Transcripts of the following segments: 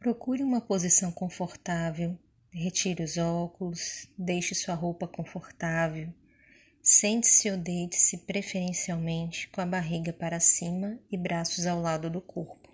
Procure uma posição confortável, retire os óculos, deixe sua roupa confortável, sente-se ou deite-se preferencialmente com a barriga para cima e braços ao lado do corpo.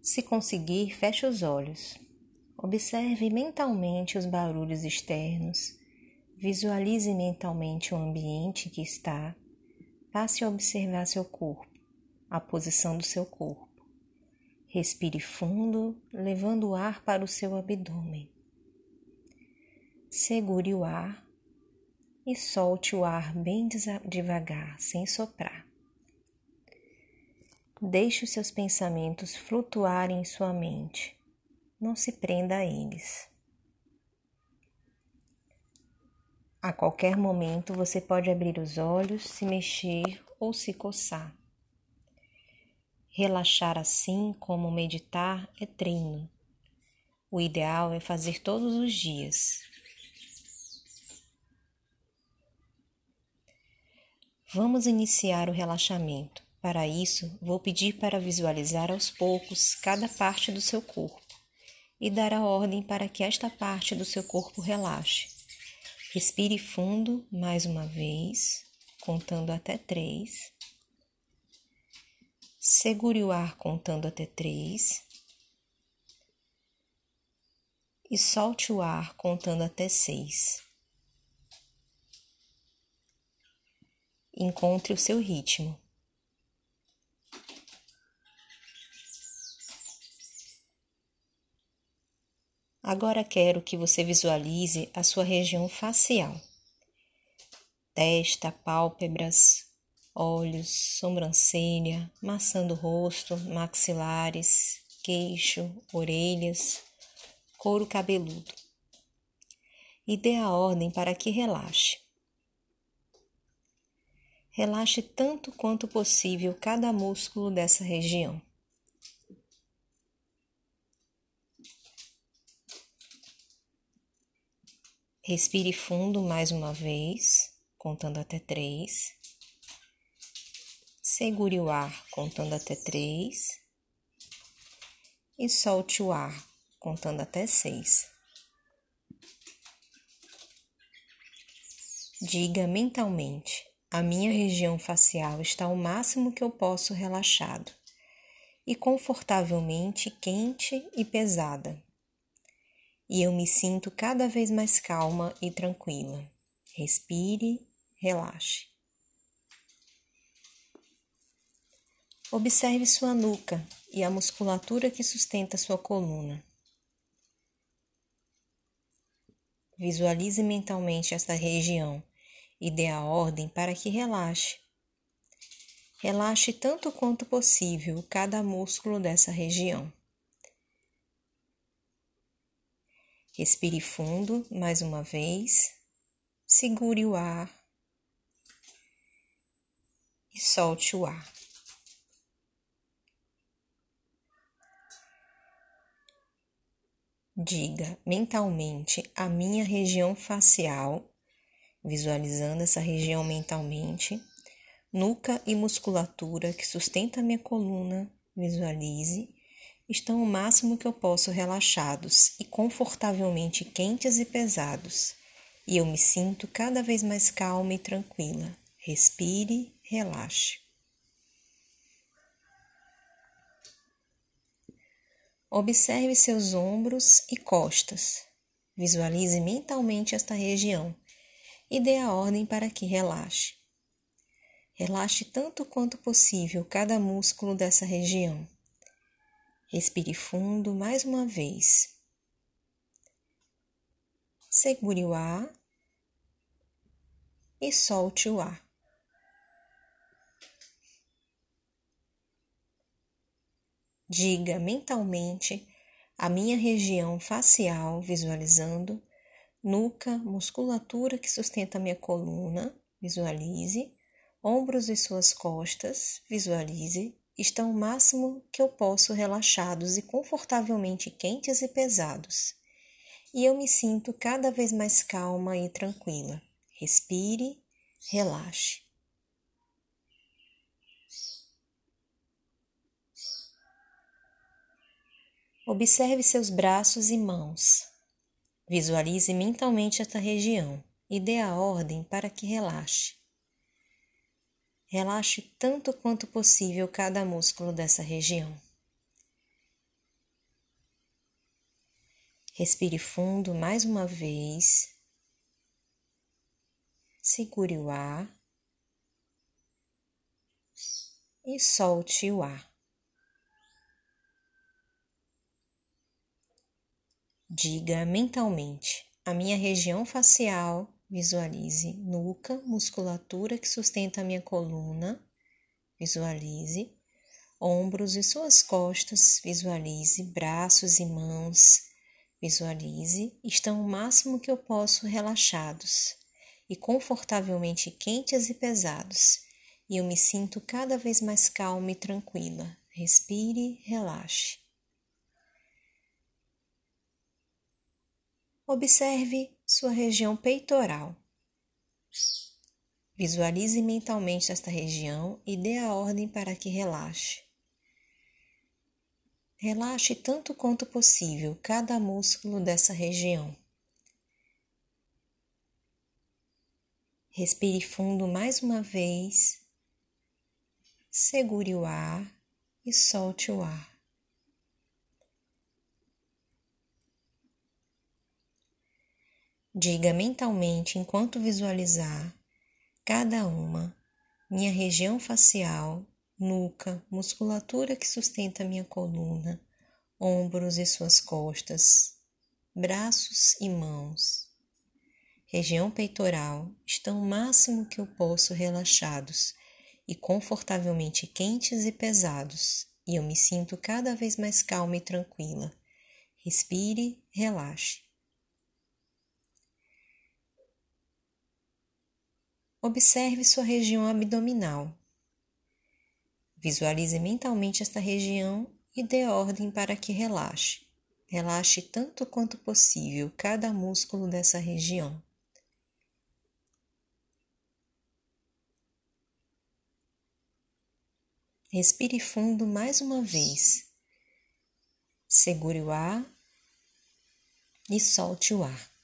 Se conseguir, feche os olhos. Observe mentalmente os barulhos externos, visualize mentalmente o ambiente que está, passe a observar seu corpo, a posição do seu corpo. Respire fundo, levando o ar para o seu abdômen. Segure o ar e solte o ar bem devagar, sem soprar. Deixe os seus pensamentos flutuarem em sua mente. Não se prenda a eles. A qualquer momento você pode abrir os olhos, se mexer ou se coçar. Relaxar assim como meditar é treino. O ideal é fazer todos os dias. Vamos iniciar o relaxamento. Para isso, vou pedir para visualizar aos poucos cada parte do seu corpo e dar a ordem para que esta parte do seu corpo relaxe. Respire fundo mais uma vez, contando até três. Segure o ar contando até três. E solte o ar contando até seis. Encontre o seu ritmo. Agora quero que você visualize a sua região facial. Testa, pálpebras, olhos, sobrancelha, maçã do rosto, maxilares, queixo, orelhas, couro cabeludo. E dê a ordem para que relaxe. Relaxe tanto quanto possível cada músculo dessa região. Respire fundo mais uma vez, contando até três. Segure o ar contando até três e solte o ar contando até seis. Diga mentalmente: a minha região facial está ao máximo que eu posso relaxado e confortavelmente quente e pesada. E eu me sinto cada vez mais calma e tranquila. Respire, relaxe. Observe sua nuca e a musculatura que sustenta sua coluna. Visualize mentalmente esta região e dê a ordem para que relaxe. Relaxe tanto quanto possível cada músculo dessa região. Respire fundo mais uma vez, segure o ar e solte o ar. Diga mentalmente a minha região facial, visualizando essa região mentalmente, nuca e musculatura que sustenta a minha coluna, visualize, estão o máximo que eu posso relaxados e confortavelmente quentes e pesados, e eu me sinto cada vez mais calma e tranquila. Respire, relaxe. Observe seus ombros e costas. Visualize mentalmente esta região e dê a ordem para que relaxe. Relaxe tanto quanto possível cada músculo dessa região. Respire fundo mais uma vez. Segure o ar e solte o ar. Diga mentalmente a minha região facial, visualizando nuca, musculatura que sustenta minha coluna, visualize, ombros e suas costas, visualize, estão o máximo que eu posso relaxados e confortavelmente quentes e pesados. E eu me sinto cada vez mais calma e tranquila. Respire, relaxe. Observe seus braços e mãos. Visualize mentalmente esta região e dê a ordem para que relaxe. Relaxe tanto quanto possível cada músculo dessa região. Respire fundo mais uma vez. Segure o ar e solte o ar. Diga mentalmente: a minha região facial, visualize nuca, musculatura que sustenta a minha coluna, visualize ombros e suas costas, visualize braços e mãos, visualize, estão o máximo que eu posso relaxados e confortavelmente quentes e pesados, e eu me sinto cada vez mais calma e tranquila. Respire, relaxe. Observe sua região peitoral. Visualize mentalmente esta região e dê a ordem para que relaxe. Relaxe tanto quanto possível cada músculo dessa região. Respire fundo mais uma vez. Segure o ar e solte o ar. Diga mentalmente enquanto visualizar cada uma, minha região facial, nuca, musculatura que sustenta minha coluna, ombros e suas costas, braços e mãos. Região peitoral estão o máximo que eu posso relaxados e confortavelmente quentes e pesados, e eu me sinto cada vez mais calma e tranquila. Respire, relaxe. Observe sua região abdominal. Visualize mentalmente esta região e dê ordem para que relaxe. Relaxe tanto quanto possível cada músculo dessa região. Respire fundo mais uma vez. Segure o ar e solte o ar.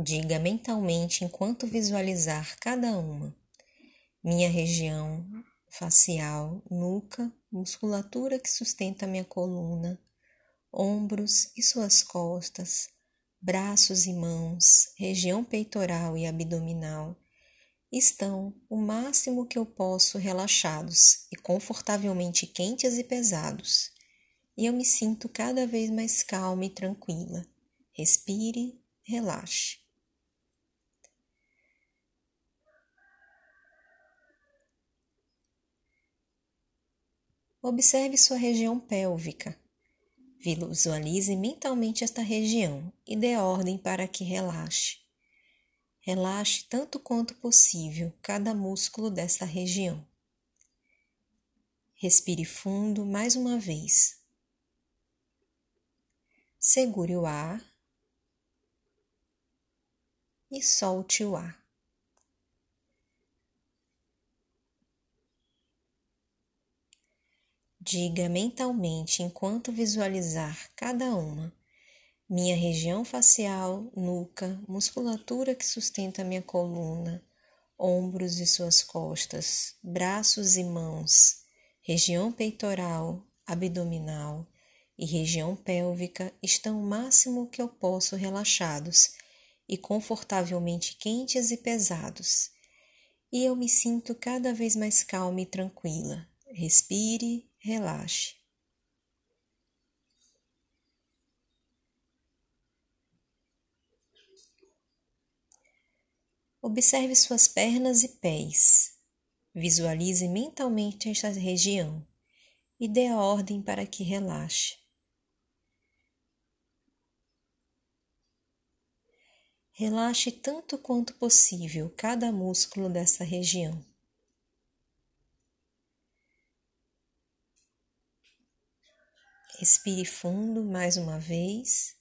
Diga mentalmente enquanto visualizar cada uma. Minha região facial, nuca, musculatura que sustenta minha coluna, ombros e suas costas, braços e mãos, região peitoral e abdominal estão o máximo que eu posso relaxados e confortavelmente quentes e pesados. E eu me sinto cada vez mais calma e tranquila. Respire, relaxe. Observe sua região pélvica. Visualize mentalmente esta região e dê ordem para que relaxe. Relaxe tanto quanto possível cada músculo desta região. Respire fundo mais uma vez. Segure o ar e solte o ar. Diga mentalmente enquanto visualizar cada uma. Minha região facial, nuca, musculatura que sustenta minha coluna, ombros e suas costas, braços e mãos, região peitoral, abdominal e região pélvica estão o máximo que eu posso relaxados e confortavelmente quentes e pesados. E eu me sinto cada vez mais calma e tranquila. Respire relaxe. Observe suas pernas e pés. Visualize mentalmente esta região e dê a ordem para que relaxe. Relaxe tanto quanto possível cada músculo dessa região. Respire fundo mais uma vez.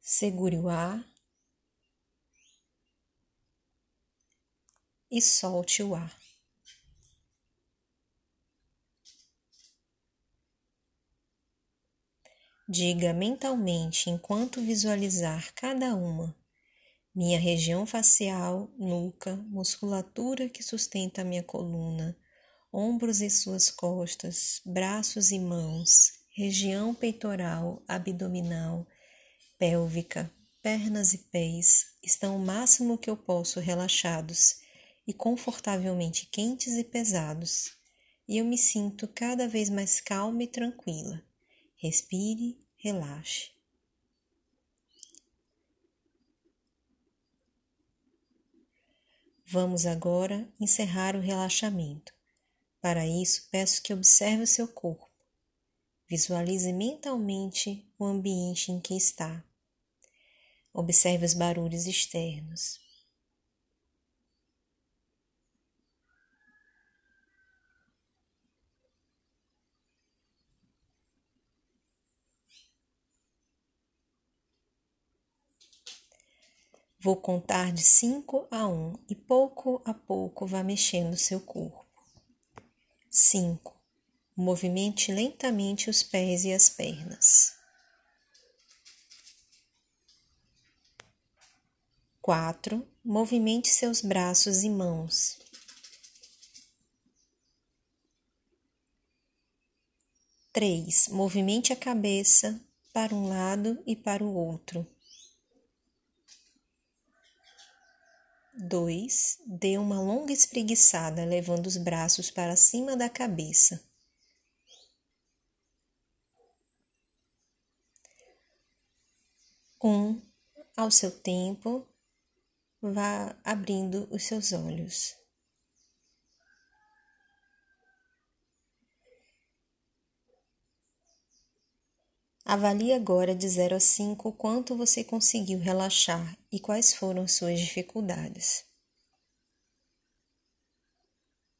Segure o ar. e solte o ar. Diga mentalmente enquanto visualizar cada uma. Minha região facial, nuca, musculatura que sustenta a minha coluna, ombros e suas costas, braços e mãos, região peitoral, abdominal, pélvica, pernas e pés estão o máximo que eu posso relaxados e confortavelmente quentes e pesados, e eu me sinto cada vez mais calma e tranquila. Respire, relaxe. Vamos agora encerrar o relaxamento. Para isso, peço que observe o seu corpo. Visualize mentalmente o ambiente em que está. Observe os barulhos externos. Vou contar de 5 a 1 um, e pouco a pouco vá mexendo seu corpo. 5. Movimente lentamente os pés e as pernas. 4. Movimente seus braços e mãos. 3. Movimente a cabeça para um lado e para o outro. 2. Dê uma longa espreguiçada, levando os braços para cima da cabeça. Um, ao seu tempo, vá abrindo os seus olhos. Avalie agora de 0 a 5 quanto você conseguiu relaxar e quais foram suas dificuldades.